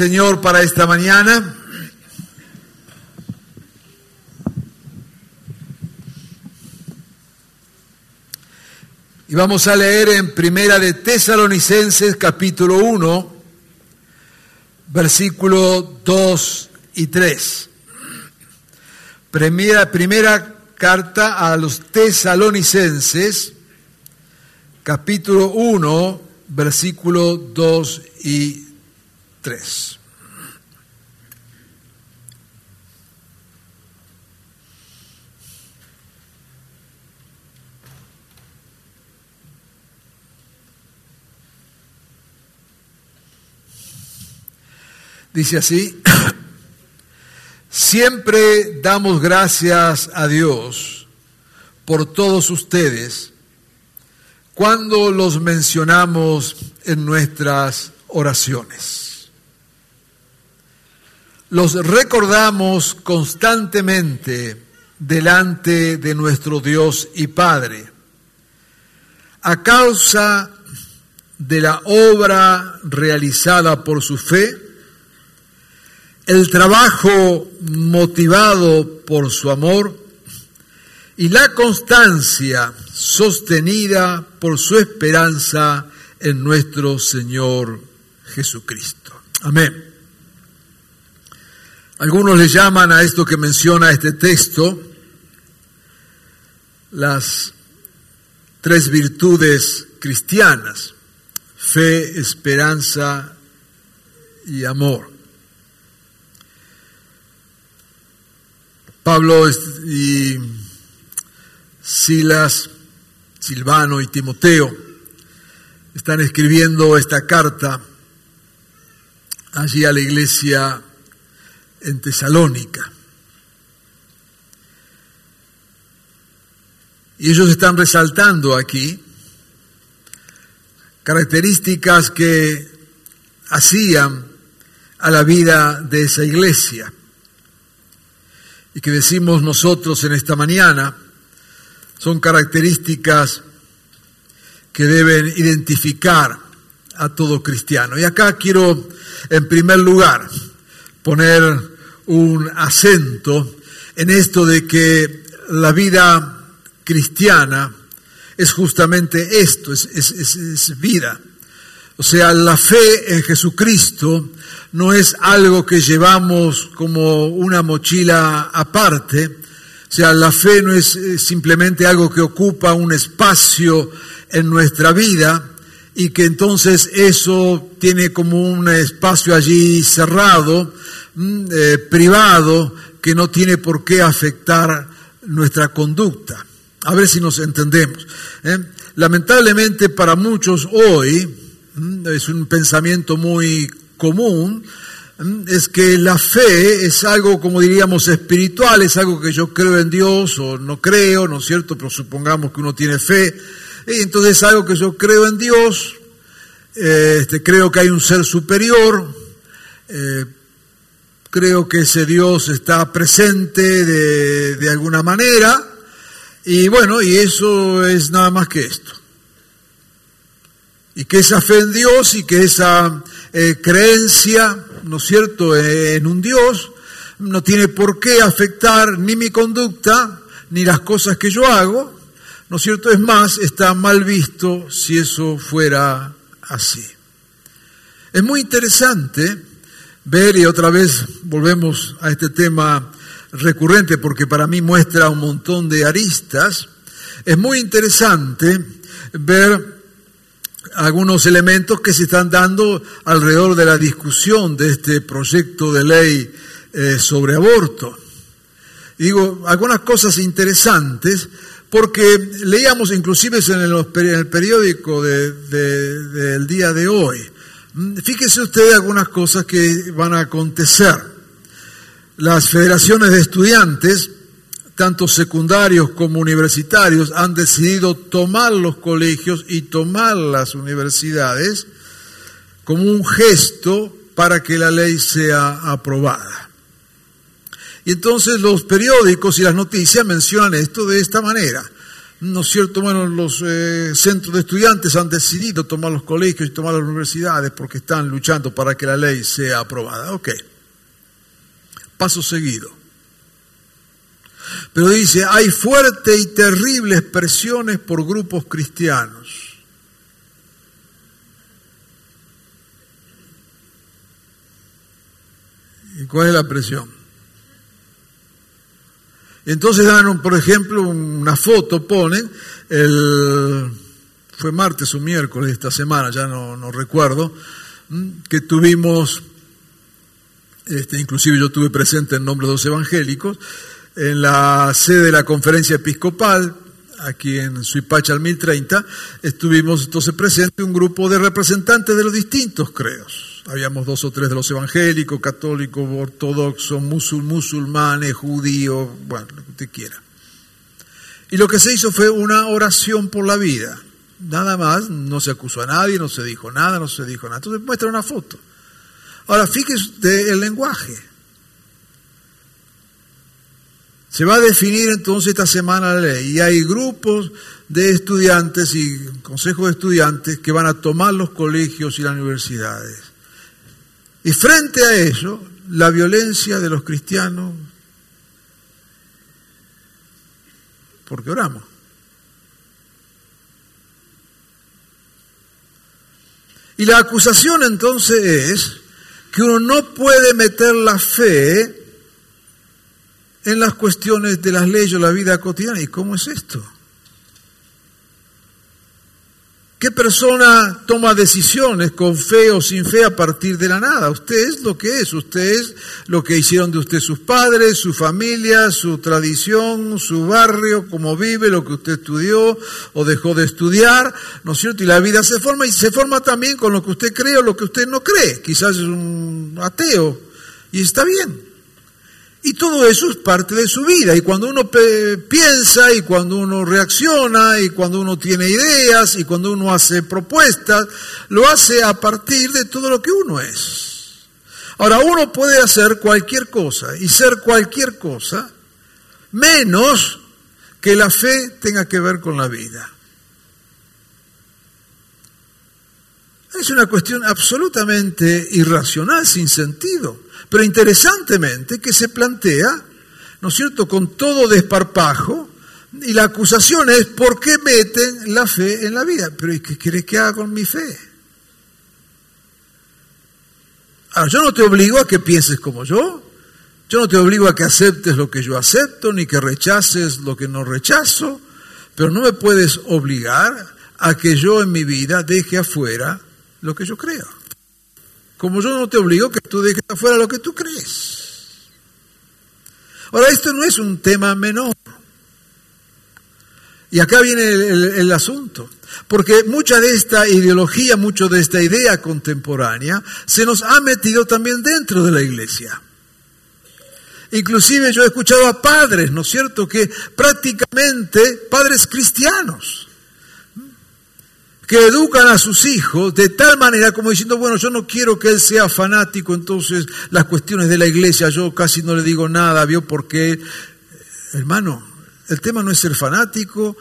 Señor, para esta mañana. Y vamos a leer en Primera de Tesalonicenses capítulo 1, versículo 2 y 3. Primera, primera carta a los Tesalonicenses, capítulo 1, versículo 2 y 3. 3. Dice así, siempre damos gracias a Dios por todos ustedes cuando los mencionamos en nuestras oraciones los recordamos constantemente delante de nuestro Dios y Padre. A causa de la obra realizada por su fe, el trabajo motivado por su amor y la constancia sostenida por su esperanza en nuestro Señor Jesucristo. Amén. Algunos le llaman a esto que menciona este texto las tres virtudes cristianas, fe, esperanza y amor. Pablo y Silas, Silvano y Timoteo están escribiendo esta carta allí a la iglesia en Tesalónica. Y ellos están resaltando aquí características que hacían a la vida de esa iglesia y que decimos nosotros en esta mañana son características que deben identificar a todo cristiano. Y acá quiero, en primer lugar, poner un acento en esto de que la vida cristiana es justamente esto, es, vida. O sea, la fe en Jesucristo no es algo que llevamos como una mochila aparte, o sea, la fe no es simplemente algo que ocupa un espacio en nuestra vida y que entonces eso tiene como un espacio allí cerrado, Mm, eh, privado que no tiene por qué afectar nuestra conducta. A ver si nos entendemos. ¿eh? Lamentablemente para muchos hoy, mm, es un pensamiento muy común, mm, es que la fe es algo, como diríamos, espiritual, es algo que yo creo en Dios o no creo, ¿no es cierto? Pero supongamos que uno tiene fe, entonces es algo que yo creo en Dios, eh, este, creo que hay un ser superior, creo que ese Dios está presente de, alguna manera, y bueno, y eso es nada más que esto. Y que esa fe en Dios y que esa eh, creencia, ¿no es cierto?, en un Dios, no tiene por qué afectar ni mi conducta, ni las cosas que yo hago, ¿no es cierto? Es más, está mal visto si eso fuera así. Es muy interesante ver y otra vez volvemos a este tema recurrente porque para mí muestra un montón de aristas. Es muy interesante ver algunos elementos que se están dando alrededor de la discusión de este proyecto de ley eh, sobre aborto. digo, algunas cosas interesantes porque leíamos inclusive en el, periódico del día de hoy. Mm, fíjese usted algunas cosas que van a acontecer. Las federaciones de estudiantes, tanto secundarios como universitarios, han decidido tomar los colegios y tomar las universidades como un gesto para que la ley sea aprobada. Y entonces los periódicos y las noticias mencionan esto de esta manera. ¿No es cierto? Bueno, los eh, centros de estudiantes han decidido tomar los colegios y tomar las universidades porque están luchando para que la ley sea aprobada. Ok. Paso seguido. Pero dice, hay fuertes y terribles presiones por grupos cristianos. ¿Y cuál es la presión? Entonces dan, por ejemplo, una foto, ponen, el, fue martes o miércoles esta semana, ya no, recuerdo, que tuvimos, este, inclusive yo estuve presente en nombre de los evangélicos, en la sede de la conferencia episcopal, aquí en Suipacha al 1030, estuvimos entonces presente un grupo de representantes de los distintos creos habíamos dos o tres de los evangélicos, católicos, ortodoxos, musulmanes, judíos, bueno, lo que usted quiera. Y lo que se hizo fue una oración por la vida. Nada más, no se acusó a nadie, no se dijo nada, no se dijo nada. Entonces muestra una foto. Ahora, fíjese el lenguaje. Se va a definir entonces esta semana la ley y hay grupos de estudiantes y consejos de estudiantes que van a tomar los colegios y las universidades. Y frente a eso, la violencia de los cristianos, porque oramos. Y la acusación entonces es que uno no puede meter la fe en las cuestiones de las leyes o la vida cotidiana. ¿Y cómo es esto? ¿Qué persona toma decisiones con fe o sin fe a partir de la nada? Usted es lo que es, usted es lo que hicieron de usted sus padres, su familia, su tradición, su barrio, cómo vive, lo que usted estudió o dejó de estudiar, ¿no es cierto? Y la vida se forma y se forma también con lo que usted cree o lo que usted no cree. Quizás es un ateo y está bien. Y todo eso es parte de su vida. Y cuando uno piensa y cuando uno reacciona y cuando uno tiene ideas y cuando uno hace propuestas, lo hace a partir de todo lo que uno es. Ahora, uno puede hacer cualquier cosa y ser cualquier cosa, menos que la fe tenga que ver con la vida. Es una cuestión absolutamente irracional, sin sentido. Pero interesantemente que se plantea, ¿no es cierto?, con todo desparpajo, y la acusación es, ¿por qué meten la fe en la vida? Pero ¿y qué quieres que haga con mi fe? Ahora, yo no te obligo a que pienses como yo, yo no te obligo a que aceptes lo que yo acepto, ni que rechaces lo que no rechazo, pero no me puedes obligar a que yo en mi vida deje afuera lo que yo creo. Como yo no te obligo que tú dejes afuera lo que tú crees. Ahora, esto no es un tema menor. Y acá viene el, asunto. Porque mucha de esta ideología, mucho de esta idea contemporánea, se nos ha metido también dentro de la iglesia. Inclusive yo he escuchado a padres, ¿no es cierto?, que prácticamente padres cristianos, que educan a sus hijos de tal manera como diciendo, bueno, yo no quiero que él sea fanático, entonces las cuestiones de la iglesia yo casi no le digo nada, ¿vio? Porque, hermano, el tema no es ser fanático,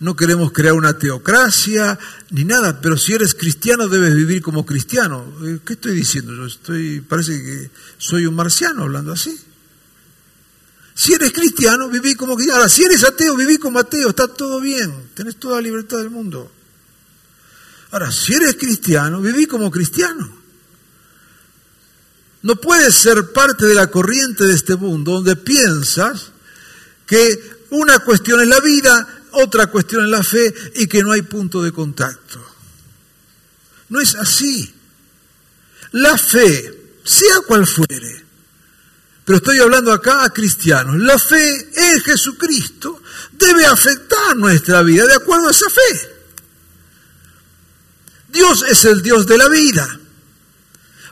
no queremos crear una teocracia ni nada, pero si eres cristiano debes vivir como cristiano. Eh, ¿Qué estoy diciendo? Yo estoy, parece que soy un marciano hablando así. Si eres cristiano, viví como cristiano. Ahora, si eres ateo, viví como ateo, está todo bien, tenés toda la libertad del mundo. Ahora, si eres cristiano, viví como cristiano. No puedes ser parte de la corriente de este mundo donde piensas que una cuestión es la vida, otra cuestión es la fe y que no hay punto de contacto. No es así. La fe, sea cual fuere, pero estoy hablando acá a cristianos, la fe en Jesucristo debe afectar nuestra vida de acuerdo a esa fe. Dios es el Dios de la vida.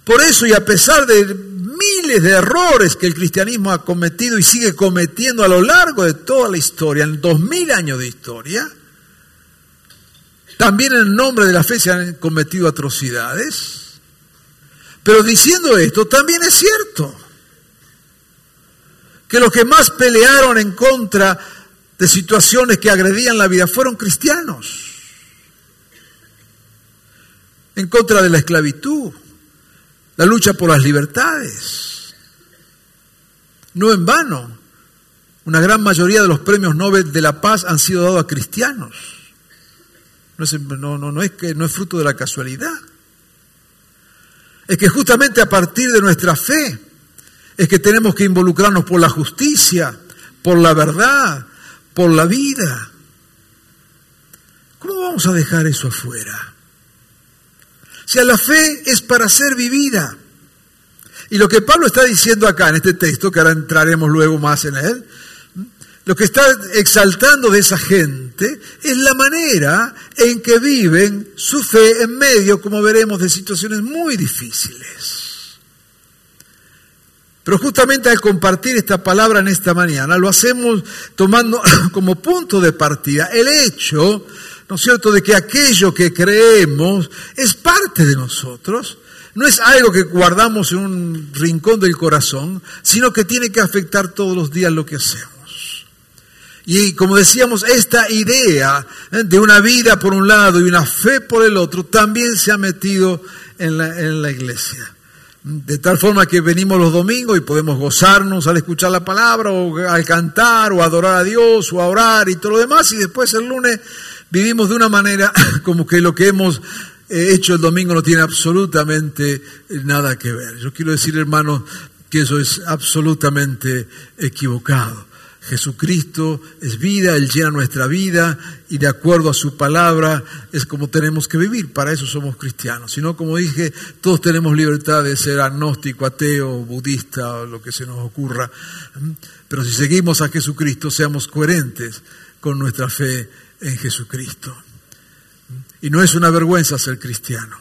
Por eso y a pesar de miles de errores que el cristianismo ha cometido y sigue cometiendo a lo largo de toda la historia, en dos mil años de historia, también en nombre de la fe se han cometido atrocidades. Pero diciendo esto, también es cierto que los que más pelearon en contra de situaciones que agredían la vida fueron cristianos. En contra de la esclavitud, la lucha por las libertades. No en vano, una gran mayoría de los premios Nobel de la Paz han sido dados a cristianos. No es, que, no es fruto de la casualidad. Es que justamente a partir de nuestra fe es que tenemos que involucrarnos por la justicia, por la verdad, por la vida. ¿Cómo vamos a dejar eso afuera? La fe es para ser vivida. Y lo que Pablo está diciendo acá en este texto, que ahora entraremos luego más en él, lo que está exaltando de esa gente es la manera en que viven su fe en medio, como veremos, de situaciones muy difíciles. Pero justamente al compartir esta palabra en esta mañana, lo hacemos tomando como punto de partida el hecho, ¿no es cierto?, de que aquello que creemos es parte de nosotros, no es algo que guardamos en un rincón del corazón, sino que tiene que afectar todos los días lo que hacemos. Y como decíamos, esta idea ¿eh? de una vida por un lado y una fe por el otro también se ha metido en la, en la iglesia. De tal forma que venimos los domingos y podemos gozarnos al escuchar la palabra o al cantar o adorar a Dios o a orar y todo lo demás y después el lunes vivimos de una manera como que lo que hemos eh, hecho el domingo no tiene absolutamente nada que ver. Yo quiero decir, hermanos, que eso es absolutamente equivocado. Jesucristo es vida, Él llena nuestra vida y de acuerdo a su palabra es como tenemos que vivir. Para eso somos cristianos. Si no, como dije, todos tenemos libertad de ser agnóstico, ateo, budista o lo que se nos ocurra. Pero si seguimos a Jesucristo, seamos coherentes con nuestra fe en Jesucristo. Y no es una vergüenza ser cristiano.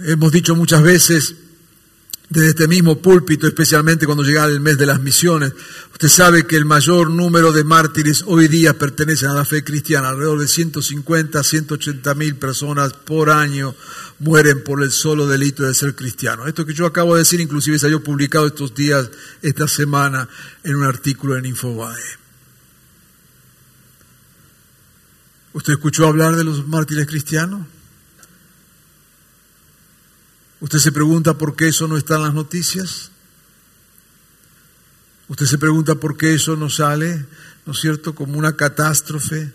Hemos dicho muchas veces desde este mismo púlpito, especialmente cuando llega el mes de las misiones. Usted sabe que el mayor número de mártires hoy día pertenecen a la fe cristiana. Alrededor de 150 a 180 mil personas por año mueren por el solo delito de ser cristiano. Esto que yo acabo de decir inclusive salió publicado estos días, esta semana, en un artículo en Infobae. ¿Usted escuchó hablar de los mártires cristianos? ¿Usted se pregunta por qué eso no está en las noticias? ¿Usted se pregunta por qué eso no sale, ¿no es cierto?, como una catástrofe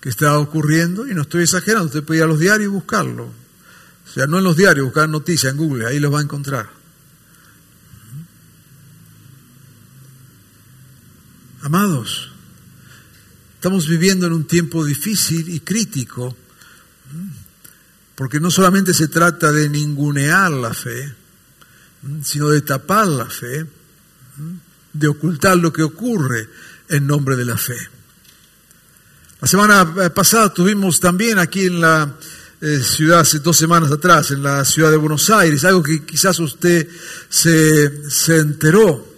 que está ocurriendo. Y no estoy exagerando, usted puede ir a los diarios y buscarlo. O sea, no en los diarios, buscar noticias en Google, ahí los va a encontrar. Amados, estamos viviendo en un tiempo difícil y crítico porque no solamente se trata de ningunear la fe, sino de tapar la fe, de ocultar lo que ocurre en nombre de la fe. La semana pasada tuvimos también aquí en la eh, ciudad, hace dos semanas atrás, en la ciudad de Buenos Aires, algo que quizás usted se, se enteró,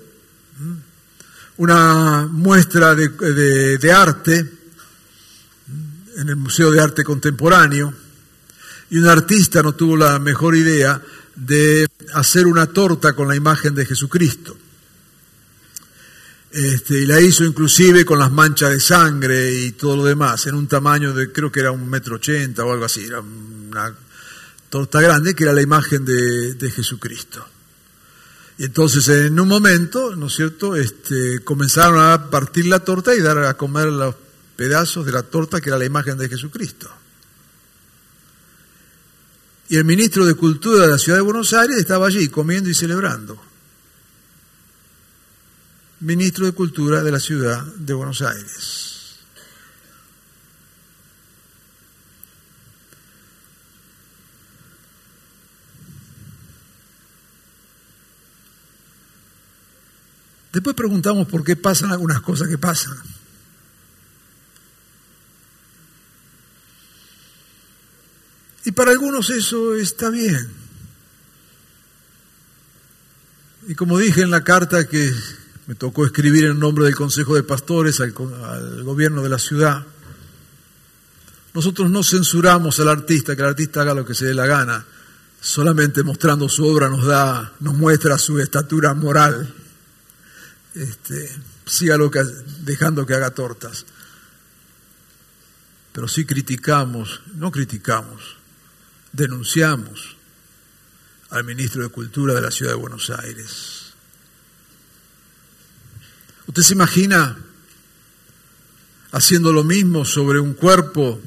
una muestra de, de arte en el Museo de Arte Contemporáneo, y un artista no tuvo la mejor idea de hacer una torta con la imagen de Jesucristo. Este, y la hizo inclusive con las manchas de sangre y todo lo demás, en un tamaño de creo que era un metro ochenta o algo así, era una torta grande que era la imagen de, de Jesucristo. Entonces en un momento, ¿no es cierto?, este, comenzaron a partir la torta y dar a comer los pedazos de la torta que era la imagen de Jesucristo. Y el ministro de Cultura de la ciudad de Buenos Aires estaba allí comiendo y celebrando. Ministro de Cultura de la ciudad de Buenos Aires. Después preguntamos por qué pasan algunas cosas que pasan. Y para algunos eso está bien. Y como dije en la carta que me tocó escribir en nombre del Consejo de Pastores al, gobierno de la ciudad, nosotros no censuramos al artista, que el artista haga lo que se dé la gana, solamente mostrando su obra nos da, nos muestra su estatura moral. Este, sígalo que, dejando que haga tortas. Pero sí criticamos, no criticamos, denunciamos al ministro de Cultura de la Ciudad de Buenos Aires. ¿Usted se imagina haciendo lo mismo sobre un cuerpo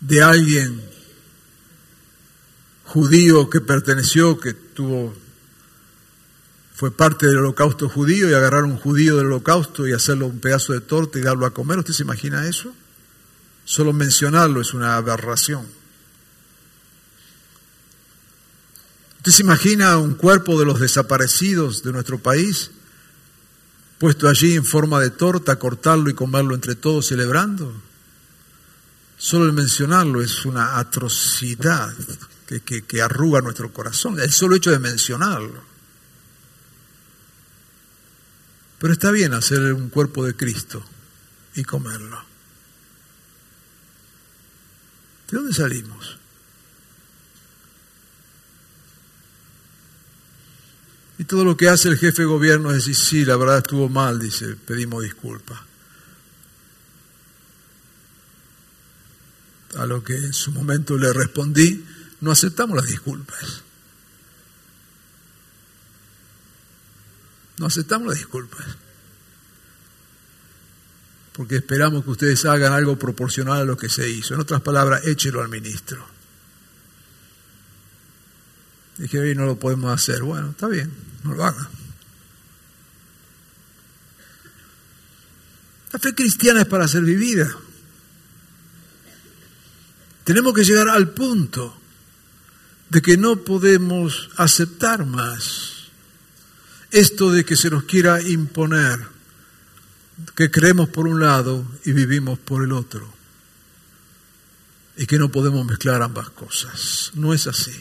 de alguien judío que perteneció, que tuvo, fue parte del holocausto judío y agarrar un judío del holocausto y hacerlo un pedazo de torta y darlo a comer. ¿Usted se imagina eso? Solo mencionarlo es una aberración. ¿Usted se imagina un cuerpo de los desaparecidos de nuestro país puesto allí en forma de torta, cortarlo y comerlo entre todos celebrando? Solo el mencionarlo es una atrocidad que, que, arruga nuestro corazón, el solo hecho de mencionarlo. Pero está bien hacer un cuerpo de Cristo y comerlo. ¿De dónde salimos? Y todo lo que hace el jefe de gobierno es decir, sí, la verdad estuvo mal, dice, pedimos disculpas. a lo que en su momento le respondí, no aceptamos las disculpas. No aceptamos las disculpas. Porque esperamos que ustedes hagan algo proporcional a lo que se hizo. En otras palabras, échelo al ministro. Dije, hoy no lo podemos hacer. Bueno, está bien, no lo hagan. La fe cristiana es para ser vivida. Tenemos que llegar al punto de que no podemos aceptar más esto de que se nos quiera imponer, que creemos por un lado y vivimos por el otro, y que no podemos mezclar ambas cosas. No es así.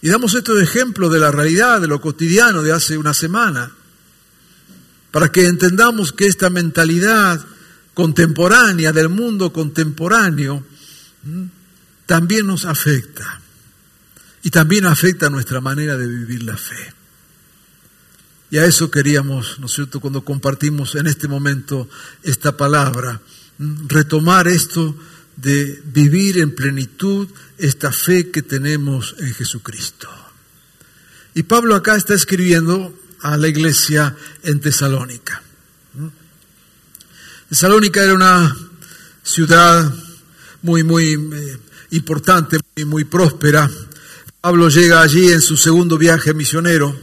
Y damos estos ejemplos de la realidad, de lo cotidiano de hace una semana, para que entendamos que esta mentalidad contemporánea, del mundo contemporáneo, también nos afecta. Y también afecta nuestra manera de vivir la fe. Y a eso queríamos, ¿no es cierto?, cuando compartimos en este momento esta palabra, retomar esto de vivir en plenitud esta fe que tenemos en Jesucristo. Y Pablo acá está escribiendo a la iglesia en Tesalónica. Tesalónica era una ciudad muy, muy eh, importante, muy, muy próspera. Pablo llega allí en su segundo viaje misionero,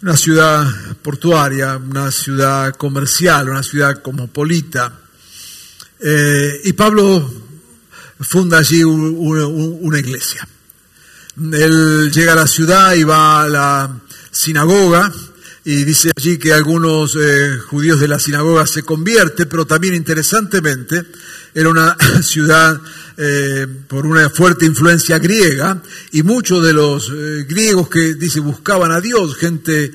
una ciudad portuaria, una ciudad comercial, una ciudad cosmopolita. Eh, y Pablo funda allí una iglesia. Él llega a la ciudad y va a la sinagoga, y dice allí que algunos eh, judíos de la sinagoga se convierten, pero también interesantemente era una ciudad eh, por una fuerte influencia griega y muchos de los eh, griegos que dice buscaban a Dios, gente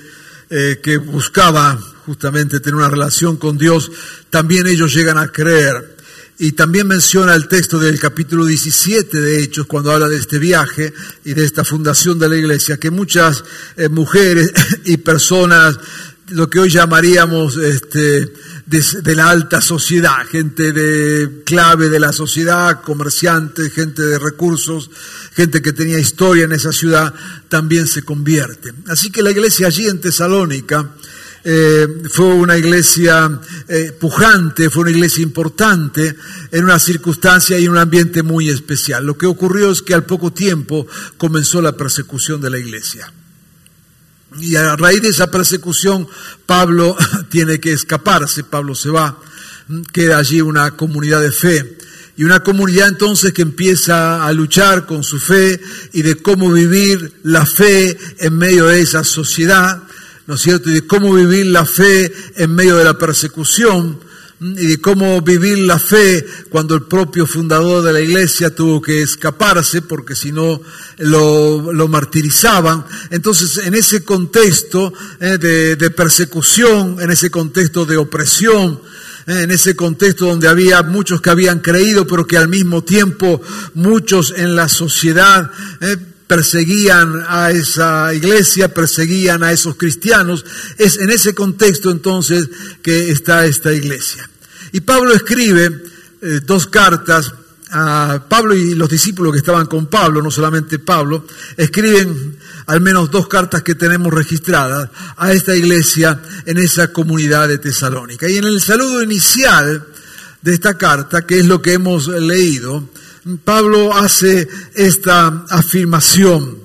que buscaba justamente tener una relación con Dios, también ellos llegan a creer. Y también menciona el texto del capítulo 17 de Hechos, cuando habla de este viaje y de esta fundación de la iglesia, que muchas eh, mujeres y personas, lo que hoy llamaríamos este, de, la alta sociedad, gente de clave de la sociedad, comerciantes, gente de recursos, gente que tenía historia en esa ciudad, también se convierte. Así que la iglesia allí en Tesalónica, eh, fue una iglesia eh, pujante, fue una iglesia importante en una circunstancia y un ambiente muy especial. Lo que ocurrió es que al poco tiempo comenzó la persecución de la iglesia. Y a raíz de esa persecución, Pablo tiene que escaparse, Pablo se va, queda allí una comunidad de fe. Y una comunidad entonces que empieza a luchar con su fe y de cómo vivir la fe en medio de esa sociedad, ¿no es cierto? Y de cómo vivir la fe en medio de la persecución y de cómo vivir la fe cuando el propio fundador de la iglesia tuvo que escaparse porque si no lo, martirizaban. Entonces, en ese contexto eh, de, persecución, en ese contexto de opresión, eh, en ese contexto donde había muchos que habían creído, pero que al mismo tiempo muchos en la sociedad eh, perseguían a esa iglesia, perseguían a esos cristianos. Es en ese contexto entonces que está esta iglesia. Y Pablo escribe eh, dos cartas a Pablo y los discípulos que estaban con Pablo, no solamente Pablo, escriben al menos dos cartas que tenemos registradas a esta iglesia en esa comunidad de Tesalónica. Y en el saludo inicial de esta carta, que es lo que hemos leído, Pablo hace esta afirmación.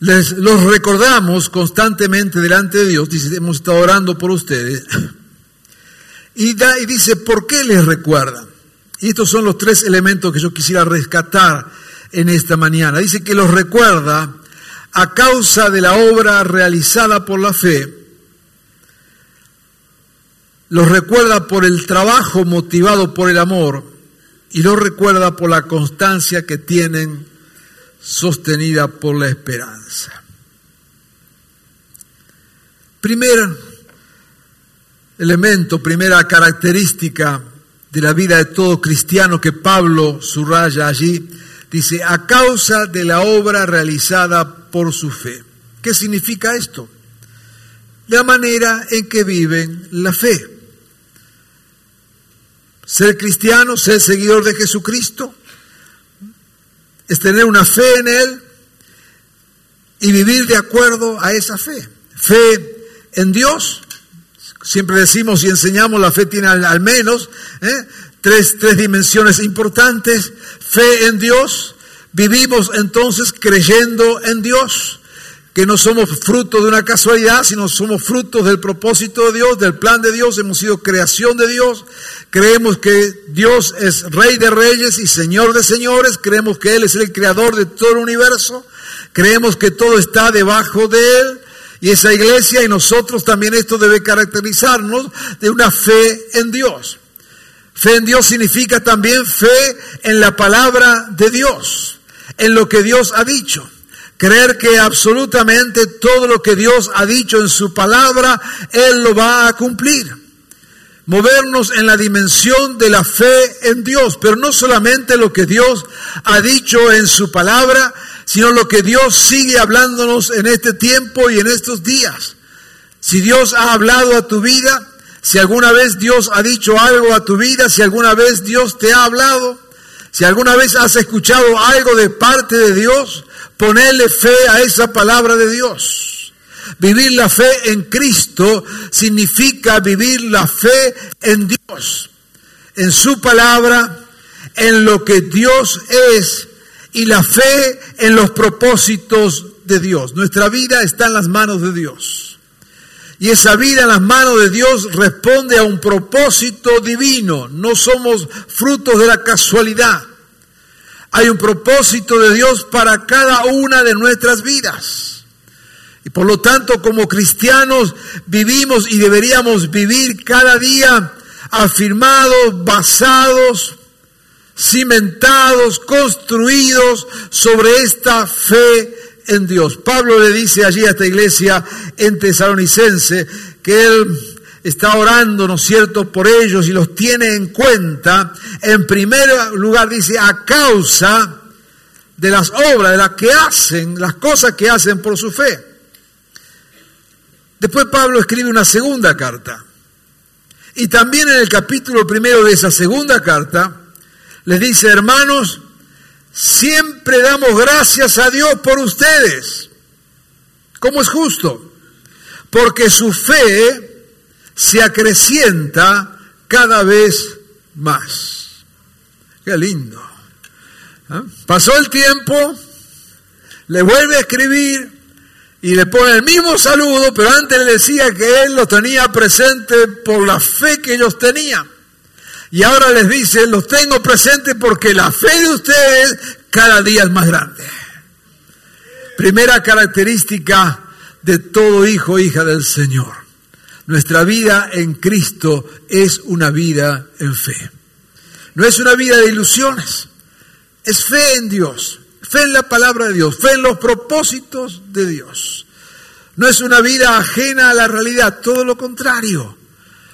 Les, los recordamos constantemente delante de Dios, dice, hemos estado orando por ustedes, y, da, y dice, ¿por qué les recuerdan? Y estos son los tres elementos que yo quisiera rescatar en esta mañana. Dice que los recuerda a causa de la obra realizada por la fe, los recuerda por el trabajo motivado por el amor y los recuerda por la constancia que tienen sostenida por la esperanza. Primer elemento, primera característica de la vida de todo cristiano que Pablo subraya allí, dice, a causa de la obra realizada por su fe. ¿Qué significa esto? La manera en que viven la fe. Ser cristiano, ser seguidor de Jesucristo, es tener una fe en Él y vivir de acuerdo a esa fe. Fe en Dios, siempre decimos y enseñamos, la fe tiene al, menos ¿eh? tres, tres dimensiones importantes. Fe en Dios, vivimos entonces creyendo en Dios que no somos fruto de una casualidad, sino somos frutos del propósito de Dios, del plan de Dios, hemos sido creación de Dios, creemos que Dios es rey de reyes y señor de señores, creemos que Él es el creador de todo el universo, creemos que todo está debajo de Él. Y esa iglesia y nosotros también esto debe caracterizarnos de una fe en Dios. Fe en Dios significa también fe en la palabra de Dios, en lo que Dios ha dicho. Creer que absolutamente todo lo que Dios ha dicho en su palabra, Él lo va a cumplir. Movernos en la dimensión de la fe en Dios, pero no solamente lo que Dios ha dicho en su palabra, sino lo que Dios sigue hablándonos en este tiempo y en estos días. Si Dios ha hablado a tu vida, si alguna vez Dios ha dicho algo a tu vida, si alguna vez Dios te ha hablado, si alguna vez has escuchado algo de parte de Dios, ponerle fe a esa palabra de Dios. Vivir la fe en Cristo significa vivir la fe en Dios, en su palabra, en lo que Dios es y la fe en los propósitos de Dios. Nuestra vida está en las manos de Dios. Y esa vida en las manos de Dios responde a un propósito divino. No somos frutos de la casualidad. Hay un propósito de Dios para cada una de nuestras vidas. Y por lo tanto, como cristianos, vivimos y deberíamos vivir cada día afirmados, basados, cimentados, construidos sobre esta fe en Dios. Pablo le dice allí a esta iglesia en Tesalonicense que él está orando, ¿no es cierto?, por ellos y los tiene en cuenta, en primer lugar dice, a causa de las obras, de las que hacen, las cosas que hacen por su fe. Después Pablo escribe una segunda carta. Y también en el capítulo primero de esa segunda carta, les dice, hermanos, siempre damos gracias a Dios por ustedes, como es justo, porque su fe se acrecienta cada vez más. Qué lindo. ¿Ah? Pasó el tiempo, le vuelve a escribir y le pone el mismo saludo, pero antes le decía que él lo tenía presente por la fe que ellos tenían. Y ahora les dice, los tengo presentes porque la fe de ustedes cada día es más grande. Primera característica de todo hijo hija del Señor. Nuestra vida en Cristo es una vida en fe. No es una vida de ilusiones, es fe en Dios, fe en la palabra de Dios, fe en los propósitos de Dios. No es una vida ajena a la realidad, todo lo contrario.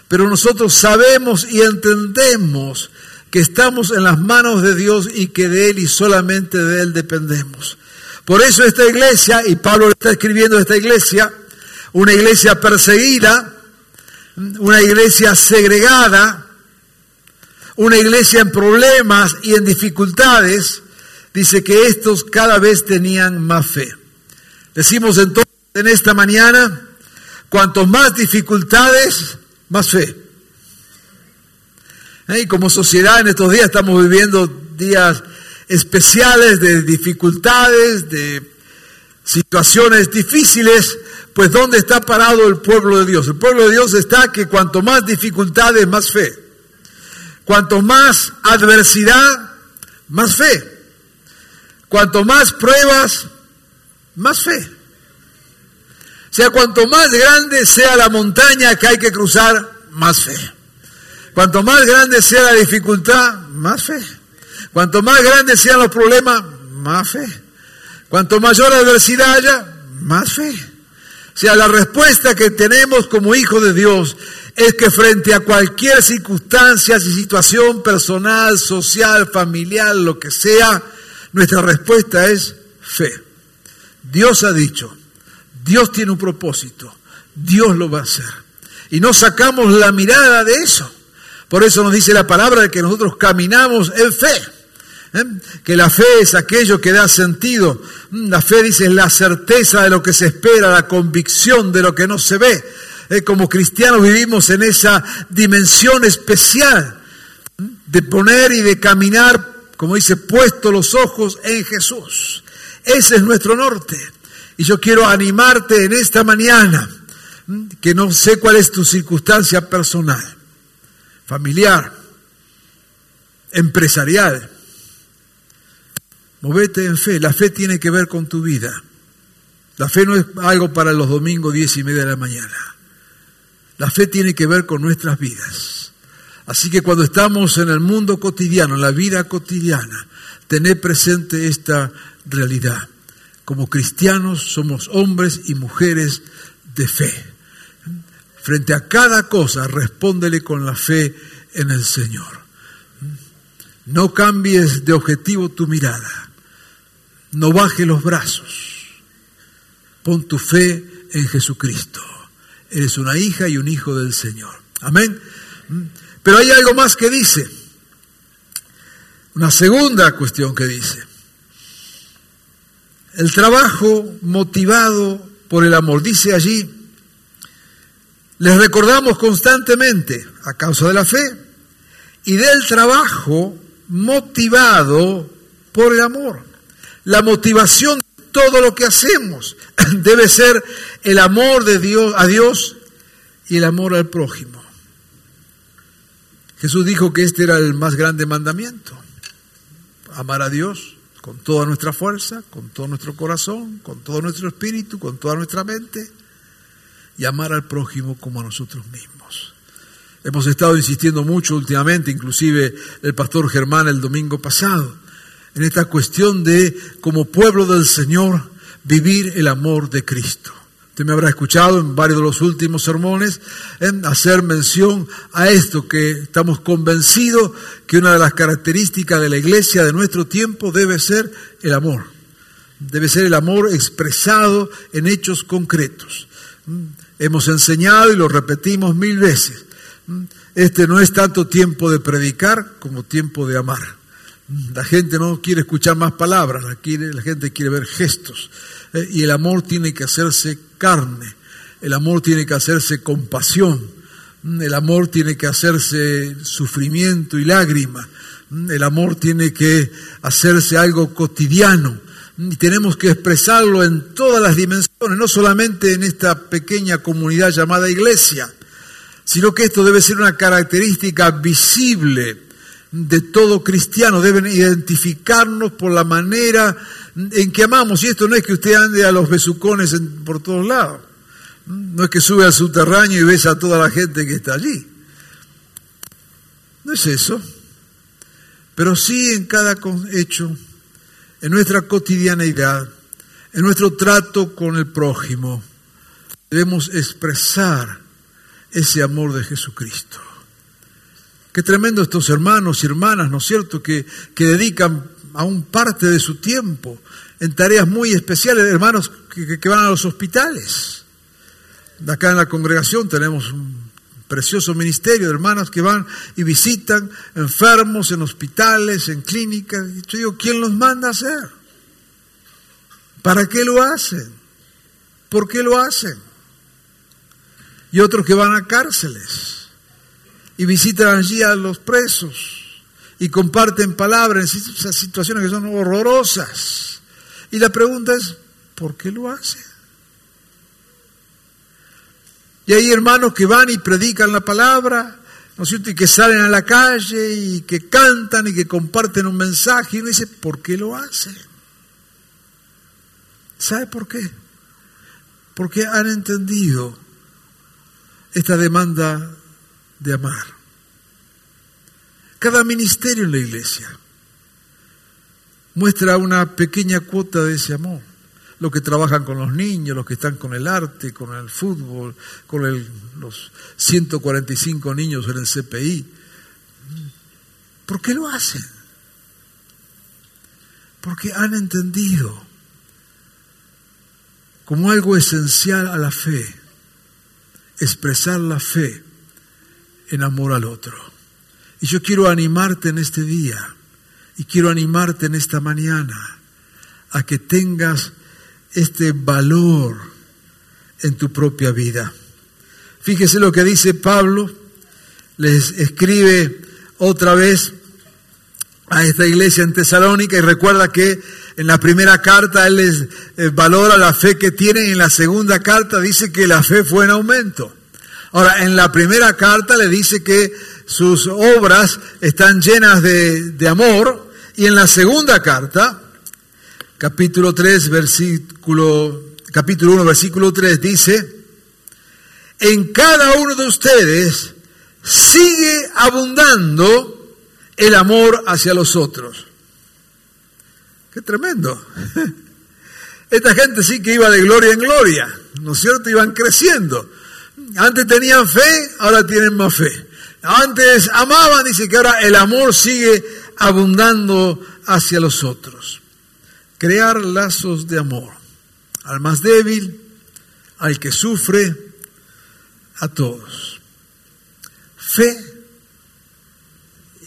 Pero nosotros sabemos y entendemos que estamos en las manos de Dios y que de Él y solamente de Él dependemos. Por eso esta iglesia, y Pablo está escribiendo esta iglesia, una iglesia perseguida, una iglesia segregada, una iglesia en problemas y en dificultades, dice que estos cada vez tenían más fe. Decimos entonces en esta mañana, cuanto más dificultades, más fe. ¿Eh? Y como sociedad en estos días estamos viviendo días especiales de dificultades, de situaciones difíciles, pues ¿dónde está parado el pueblo de Dios? El pueblo de Dios está que cuanto más dificultades, más fe. Cuanto más adversidad, más fe. Cuanto más pruebas, más fe. O sea, cuanto más grande sea la montaña que hay que cruzar, más fe. Cuanto más grande sea la dificultad, más fe. Cuanto más grandes sean los problemas, más fe. Cuanto mayor adversidad haya, más fe. Sea, la respuesta que tenemos como hijos de Dios es que frente a cualquier circunstancia y situación personal, social, familiar, lo que sea, nuestra respuesta es fe. Dios ha dicho, Dios tiene un propósito, Dios lo va a hacer. Y no sacamos la mirada de eso. Por eso nos dice la palabra de que nosotros caminamos en fe. ¿Eh? Que la fe es aquello que da sentido. Mm, la fe dice es la certeza de lo que se espera, la convicción de lo que no se ve. ¿Eh? Como cristianos vivimos en esa dimensión especial de poner y de caminar, como dice, puesto los ojos en Jesús. Ese es nuestro norte. Y yo quiero animarte en esta mañana, que no sé cuál es tu circunstancia personal, familiar, empresarial. Movete en fe. La fe tiene que ver con tu vida. La fe no es algo para los domingos diez y media de la mañana. La fe tiene que ver con nuestras vidas. Así que cuando estamos en el mundo cotidiano, en la vida cotidiana, tener presente esta realidad. Como cristianos somos hombres y mujeres de fe. Frente a cada cosa, respóndele con la fe en el Señor. No cambies de objetivo tu mirada. No bajes los brazos. Pon tu fe en Jesucristo. Eres una hija y un hijo del Señor. Amén. Pero hay algo más que dice. Una segunda cuestión que dice. El trabajo motivado por el amor. Dice allí, les recordamos constantemente, a causa de la fe, y del trabajo motivado por el amor. La motivación de todo lo que hacemos debe ser el amor de Dios a Dios y el amor al prójimo. Jesús dijo que este era el más grande mandamiento, amar a Dios con toda nuestra fuerza, con todo nuestro corazón, con todo nuestro espíritu, con toda nuestra mente, y amar al prójimo como a nosotros mismos. Hemos estado insistiendo mucho últimamente, inclusive el pastor Germán el domingo pasado, en esta cuestión de, como pueblo del Señor, vivir el amor de Cristo. Usted me habrá escuchado en varios de los últimos sermones en hacer mención a esto, que estamos convencidos que una de las características de la iglesia de nuestro tiempo debe ser el amor. Debe ser el amor expresado en hechos concretos. Hemos enseñado y lo repetimos mil veces. Este no es tanto tiempo de predicar como tiempo de amar. La gente no quiere escuchar más palabras, la, gente quiere ver gestos. Eh, y el amor tiene que hacerse carne, el amor tiene que hacerse compasión, mm, el amor tiene que hacerse sufrimiento y lágrima, mm, el amor tiene que hacerse algo cotidiano, y tenemos que expresarlo en todas las dimensiones, no solamente en esta pequeña comunidad llamada iglesia, sino que esto debe ser una característica visible de todo cristiano. Deben identificarnos por la manera en que amamos. Y esto no es que usted ande a los besucones por todos lados. No es que sube al subterráneo y besa a toda la gente que está allí. No es eso. Pero sí en cada hecho en nuestra cotidianeidad, en nuestro trato con el prójimo, debemos expresar ese amor de Jesucristo. Qué tremendo estos hermanos y hermanas, ¿no es cierto?, que, que dedican aún parte de su tiempo en tareas muy especiales, hermanos que, que van a los hospitales. Acá en la congregación tenemos un precioso ministerio de hermanas que van y visitan enfermos en hospitales, en clínicas. Y yo digo, ¿quién los manda a hacer? ¿Para qué lo hacen? ¿Por qué lo hacen? Y otros que van a cárceles y visitan allí a los presos y comparten palabras en esas situaciones que son horrorosas. Y la pregunta es, ¿por qué lo hacen? Y hay hermanos que van y predican la palabra, ¿no es cierto? Y que salen a la calle y que cantan y que comparten un mensaje. Y uno dice, ¿por qué lo hacen? ¿Sabe por qué? Porque han entendido esta demanda de amar. Cada ministerio en la iglesia muestra una pequeña cuota de ese amor los que trabajan con los niños, los que están con el arte, con el fútbol, con los 145 niños en el CPI. ¿Por qué lo hacen? Porque han entendido como algo esencial a la fe, expresar la fe en amor al otro. Y yo quiero animarte en este día y quiero animarte en esta mañana a que tengas este valor en tu propia vida. Fíjese lo que dice Pablo, les escribe otra vez a esta iglesia en Tesalónica y recuerda que en la primera carta él les eh, valora la fe que tienen y en la segunda carta dice que la fe fue en aumento. Ahora, en la primera carta le dice que sus obras están llenas de, de amor y en la segunda carta capítulo 3, versículo, capítulo 1, versículo 3 dice, en cada uno de ustedes sigue abundando el amor hacia los otros. Qué tremendo. Esta gente sí que iba de gloria en gloria, ¿no es cierto? Iban creciendo. Antes tenían fe, ahora tienen más fe. Antes amaban, dice que ahora el amor sigue abundando hacia los otros crear lazos de amor al más débil, al que sufre, a todos. Fe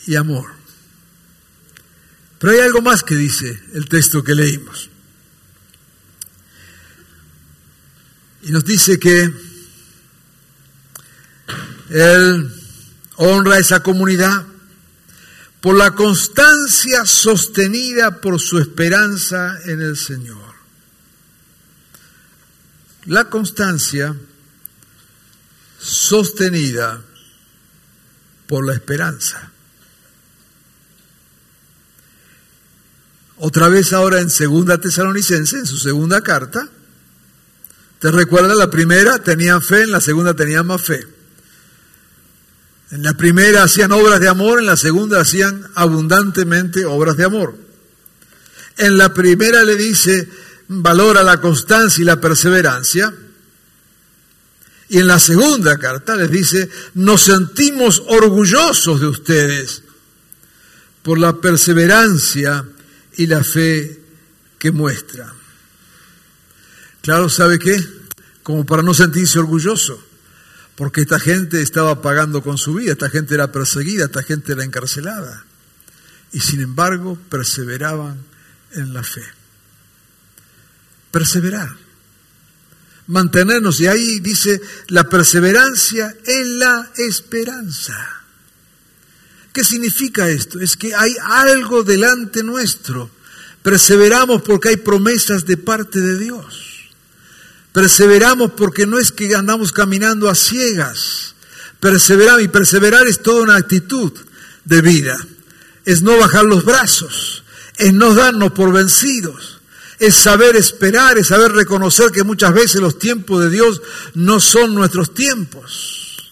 y amor. Pero hay algo más que dice el texto que leímos. Y nos dice que Él honra a esa comunidad por la constancia sostenida por su esperanza en el Señor. La constancia sostenida por la esperanza. Otra vez ahora en Segunda Tesalonicense, en su segunda carta, te recuerda la primera tenían fe, en la segunda tenían más fe. En la primera hacían obras de amor, en la segunda hacían abundantemente obras de amor. En la primera le dice, valora la constancia y la perseverancia. Y en la segunda carta les dice, nos sentimos orgullosos de ustedes por la perseverancia y la fe que muestran. Claro, ¿sabe qué? Como para no sentirse orgulloso porque esta gente estaba pagando con su vida, esta gente era perseguida, esta gente era encarcelada. Y sin embargo perseveraban en la fe. Perseverar. Mantenernos. Y ahí dice la perseverancia en la esperanza. ¿Qué significa esto? Es que hay algo delante nuestro Perseveramos porque hay promesas de parte de Dios. Perseveramos porque no es que andamos caminando a ciegas. Perseveramos y perseverar es toda una actitud de vida. Es no bajar los brazos, es no darnos por vencidos, es saber esperar, es saber reconocer que muchas veces los tiempos de Dios no son nuestros tiempos.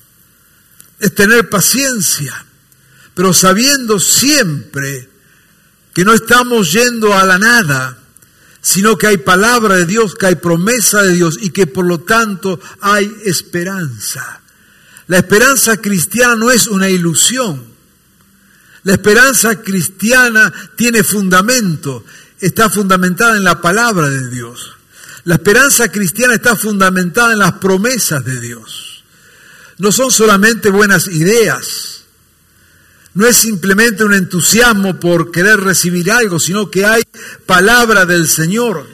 Es tener paciencia, pero sabiendo siempre que no estamos yendo a la nada, sino que hay palabra de Dios, que hay promesa de Dios y que por lo tanto hay esperanza. La esperanza cristiana no es una ilusión. La esperanza cristiana tiene fundamento, está fundamentada en la palabra de Dios. La esperanza cristiana está fundamentada en las promesas de Dios. No son solamente buenas ideas, no es simplemente un entusiasmo por querer recibir algo, sino que hay palabra del Señor.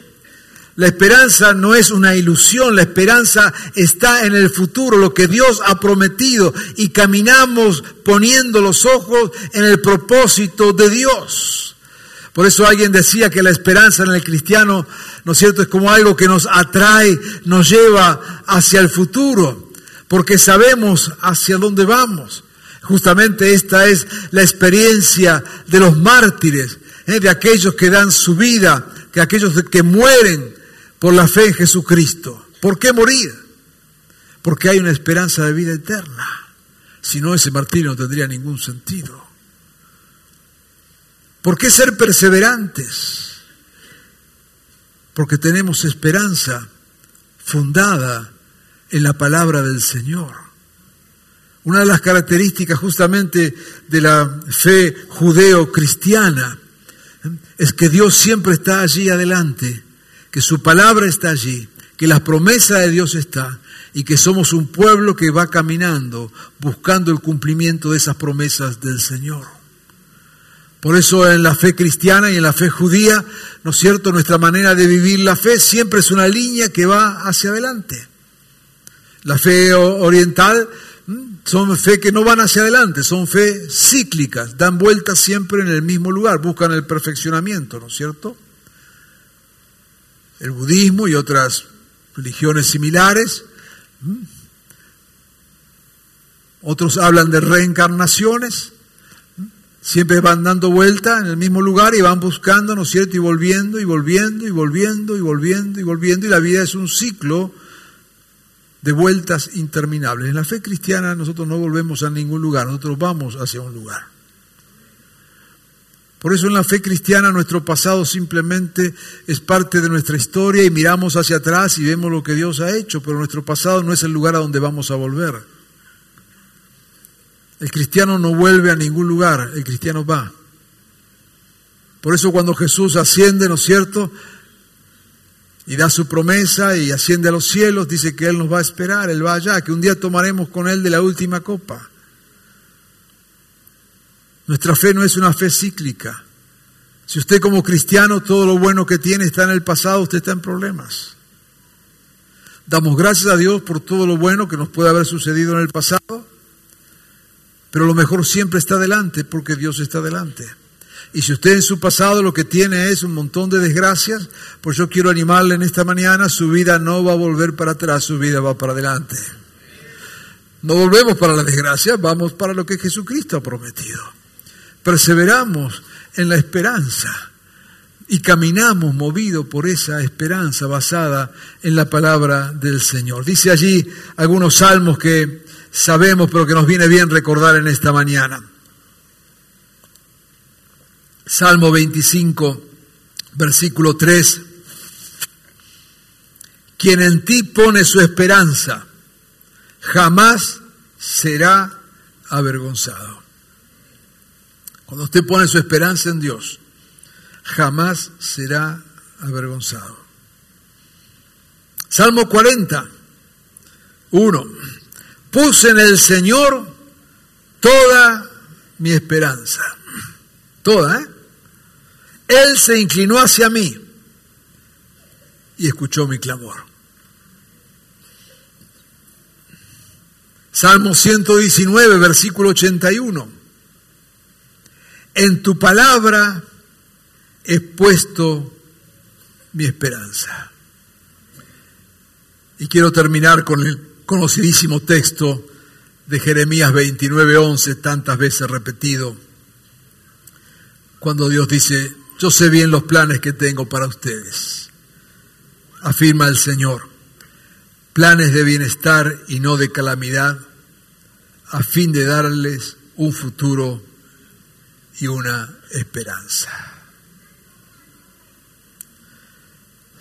La esperanza no es una ilusión, la esperanza está en el futuro, lo que Dios ha prometido, y caminamos poniendo los ojos en el propósito de Dios. Por eso alguien decía que la esperanza en el cristiano, ¿no es cierto?, es como algo que nos atrae, nos lleva hacia el futuro, porque sabemos hacia dónde vamos. Justamente esta es la experiencia de los mártires, ¿eh? de aquellos que dan su vida, de aquellos que mueren por la fe en Jesucristo. ¿Por qué morir? Porque hay una esperanza de vida eterna. Si no, ese martirio no tendría ningún sentido. ¿Por qué ser perseverantes? Porque tenemos esperanza fundada en la palabra del Señor. Una de las características justamente de la fe judeo-cristiana es que Dios siempre está allí adelante, que su palabra está allí, que la promesa de Dios está y que somos un pueblo que va caminando buscando el cumplimiento de esas promesas del Señor. Por eso en la fe cristiana y en la fe judía, ¿no es cierto? Nuestra manera de vivir la fe siempre es una línea que va hacia adelante. La fe oriental son fe que no van hacia adelante, son fe cíclicas, dan vueltas siempre en el mismo lugar, buscan el perfeccionamiento, ¿no es cierto? El budismo y otras religiones similares. Otros hablan de reencarnaciones. Siempre van dando vuelta en el mismo lugar y van buscando, ¿no es cierto? Y volviendo y volviendo y volviendo y volviendo y volviendo. Y la vida es un ciclo de vueltas interminables. En la fe cristiana nosotros no volvemos a ningún lugar, nosotros vamos hacia un lugar. Por eso en la fe cristiana nuestro pasado simplemente es parte de nuestra historia y miramos hacia atrás y vemos lo que Dios ha hecho, pero nuestro pasado no es el lugar a donde vamos a volver. El cristiano no vuelve a ningún lugar, el cristiano va. Por eso cuando Jesús asciende, ¿no es cierto? Y da su promesa y asciende a los cielos, dice que Él nos va a esperar, Él va allá, que un día tomaremos con Él de la última copa. Nuestra fe no es una fe cíclica. Si usted como cristiano todo lo bueno que tiene está en el pasado, usted está en problemas. Damos gracias a Dios por todo lo bueno que nos puede haber sucedido en el pasado, pero lo mejor siempre está delante porque Dios está delante. Y si usted en su pasado lo que tiene es un montón de desgracias, pues yo quiero animarle en esta mañana, su vida no va a volver para atrás, su vida va para adelante. No volvemos para la desgracia, vamos para lo que Jesucristo ha prometido. Perseveramos en la esperanza y caminamos movidos por esa esperanza basada en la palabra del Señor. Dice allí algunos salmos que sabemos, pero que nos viene bien recordar en esta mañana. Salmo 25, versículo 3. Quien en ti pone su esperanza, jamás será avergonzado. Cuando usted pone su esperanza en Dios, jamás será avergonzado. Salmo 40, 1. Puse en el Señor toda mi esperanza. Toda, ¿eh? Él se inclinó hacia mí y escuchó mi clamor. Salmo 119, versículo 81. En tu palabra he puesto mi esperanza. Y quiero terminar con el conocidísimo texto de Jeremías 29:11, tantas veces repetido, cuando Dios dice, yo sé bien los planes que tengo para ustedes, afirma el Señor, planes de bienestar y no de calamidad, a fin de darles un futuro y una esperanza.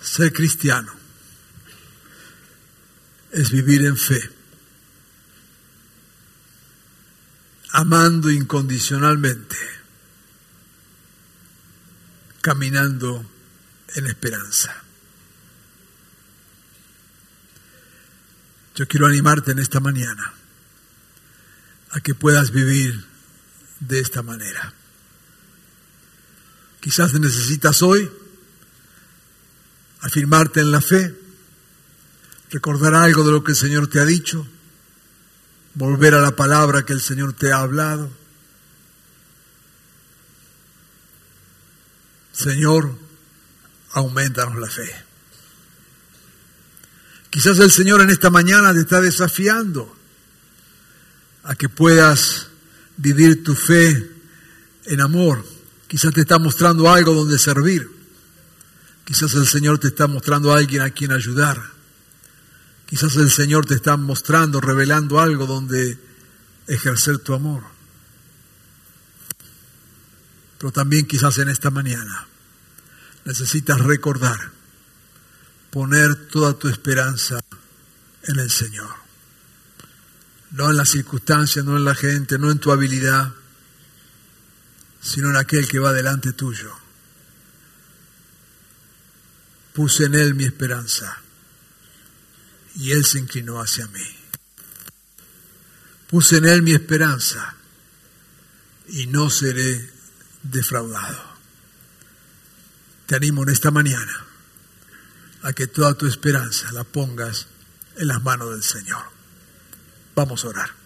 Ser cristiano es vivir en fe, amando incondicionalmente, caminando en esperanza. Yo quiero animarte en esta mañana a que puedas vivir de esta manera. Quizás necesitas hoy afirmarte en la fe, recordar algo de lo que el Señor te ha dicho, volver a la palabra que el Señor te ha hablado. Señor, aumentanos la fe. Quizás el Señor en esta mañana te está desafiando a que puedas vivir tu fe en amor Quizás te está mostrando algo donde servir. Quizás el Señor te está mostrando a alguien a quien ayudar. Quizás el Señor te está mostrando, revelando algo donde ejercer tu amor. Pero también quizás en esta mañana necesitas recordar, poner toda tu esperanza en el Señor. No en las circunstancias, no en la gente, no en tu habilidad, sino en aquel que va delante tuyo. Puse en él mi esperanza y él se inclinó hacia mí. Puse en él mi esperanza y no seré defraudado. Te animo en esta mañana a que toda tu esperanza la pongas en las manos del Señor. Vamos a orar.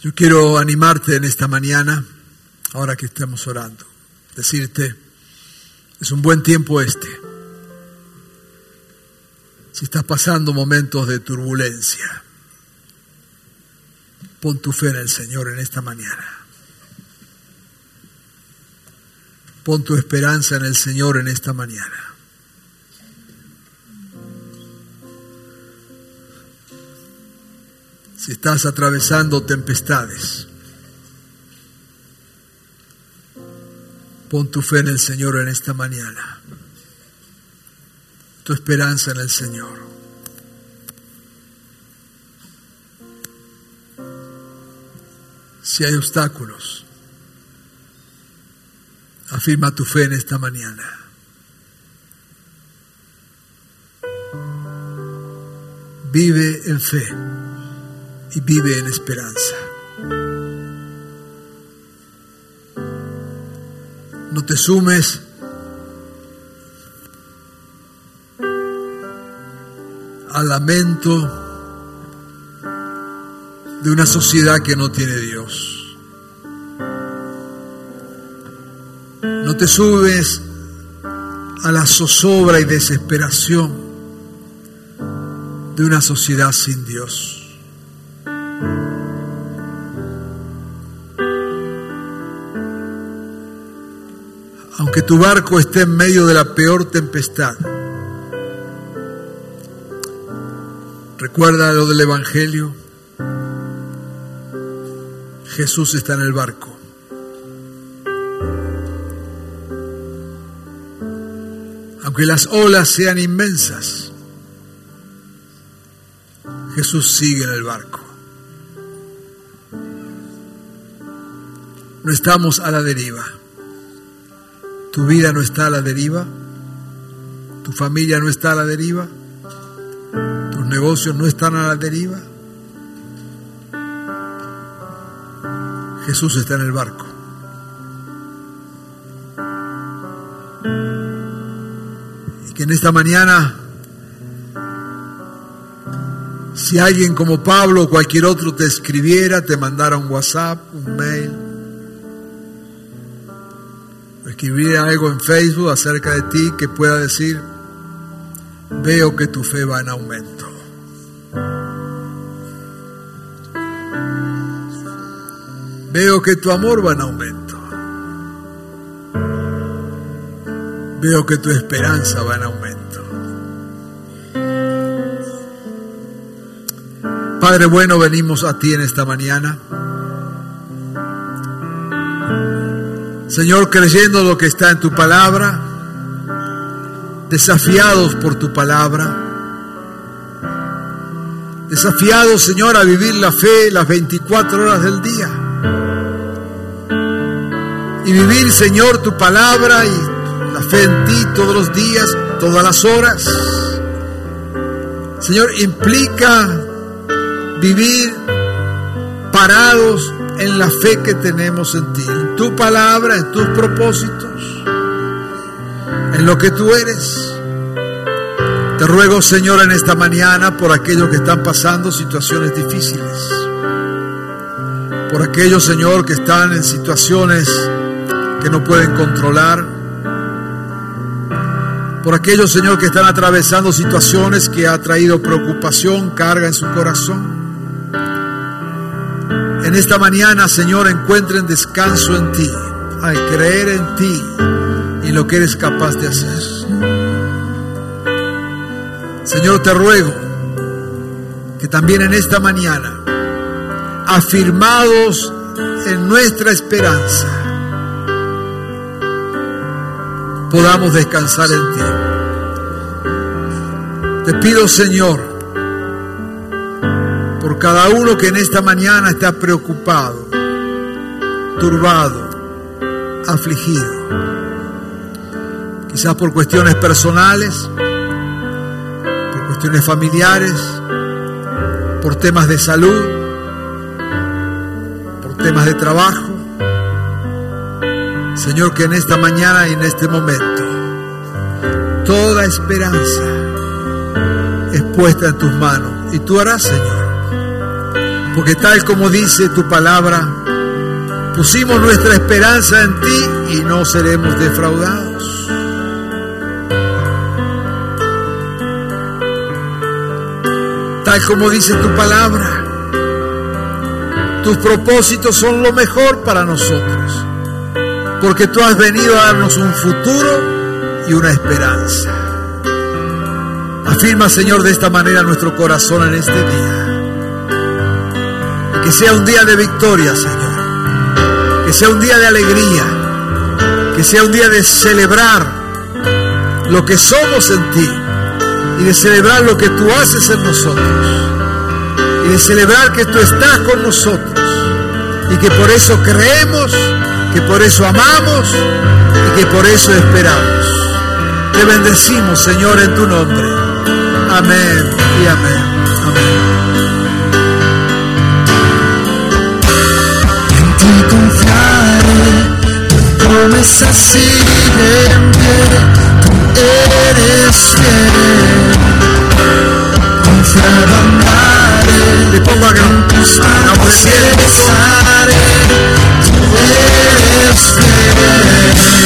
Yo quiero animarte en esta mañana, ahora que estamos orando, decirte, es un buen tiempo este. Si estás pasando momentos de turbulencia, pon tu fe en el Señor en esta mañana. Pon tu esperanza en el Señor en esta mañana. si estás atravesando tempestades. Pon tu fe en el Señor en esta mañana, tu esperanza en el Señor. Si hay obstáculos, afirma tu fe en esta mañana. Vive en fe y vive en esperanza. No te sumes al lamento de una sociedad que no tiene Dios. No te subes a la zozobra y desesperación de una sociedad sin Dios. Aunque tu barco esté en medio de la peor tempestad, recuerda lo del Evangelio. Jesús está en el barco. Aunque las olas sean inmensas, Jesús sigue en el barco. No estamos a la deriva. Tu vida no está a la deriva. Tu familia no está a la deriva. Negocios no están a la deriva. Jesús está en el barco. Y que en esta mañana Si alguien como Pablo o cualquier otro te escribiera, te mandara un WhatsApp, un mail, escribiera algo en Facebook acerca de ti que pueda decir, veo que tu fe va en aumento. Veo que tu amor va en aumento. Veo que tu esperanza va en aumento. Padre bueno, venimos a ti en esta mañana. Señor, creyendo lo que está en tu palabra, desafiados por tu palabra, desafiados, Señor, a vivir la fe las 24 horas del día. Vivir, Señor, tu palabra y la fe en ti todos los días, todas las horas. Señor, implica vivir parados en la fe que tenemos en ti, en tu palabra, en tus propósitos, en lo que tú eres. Te ruego, Señor, en esta mañana por aquellos que están pasando situaciones difíciles, por aquellos, Señor, que están en situaciones que no pueden controlar, por aquellos, Señor, que están atravesando situaciones que ha traído preocupación, carga en su corazón en esta mañana, Señor, encuentren descanso en ti, al creer en ti y lo que eres capaz de hacer. Señor, te ruego que también en esta mañana, afirmados en nuestra esperanza, podamos descansar en ti. Te pido, Señor, por cada uno que en esta mañana está preocupado, turbado, afligido, quizás por cuestiones personales, por cuestiones familiares, por temas de salud, por temas de trabajo. Señor, que en esta mañana y en este momento toda esperanza es puesta en tus manos y tú harás, Señor porque tal como dice tu palabra, pusimos nuestra esperanza en ti y no seremos defraudados. Tal como dice tu palabra, tus propósitos son lo mejor para nosotros, porque tú has venido a darnos un futuro y una esperanza. Afirma, Señor, de esta manera nuestro corazón en este día. Que sea un día de victoria, Señor. Que sea un día de alegría. Que sea un día de celebrar lo que somos en ti. Y de celebrar lo que tú haces en nosotros. Y de celebrar que tú estás con nosotros. Y que por eso creemos, que por eso amamos y que por eso esperamos. Te bendecimos, Señor, en tu nombre. Amén y amén. Amén. promesas siguen pie, tú eres fiel. Confiado andaré, le pongo a tus manos Holy Spirit.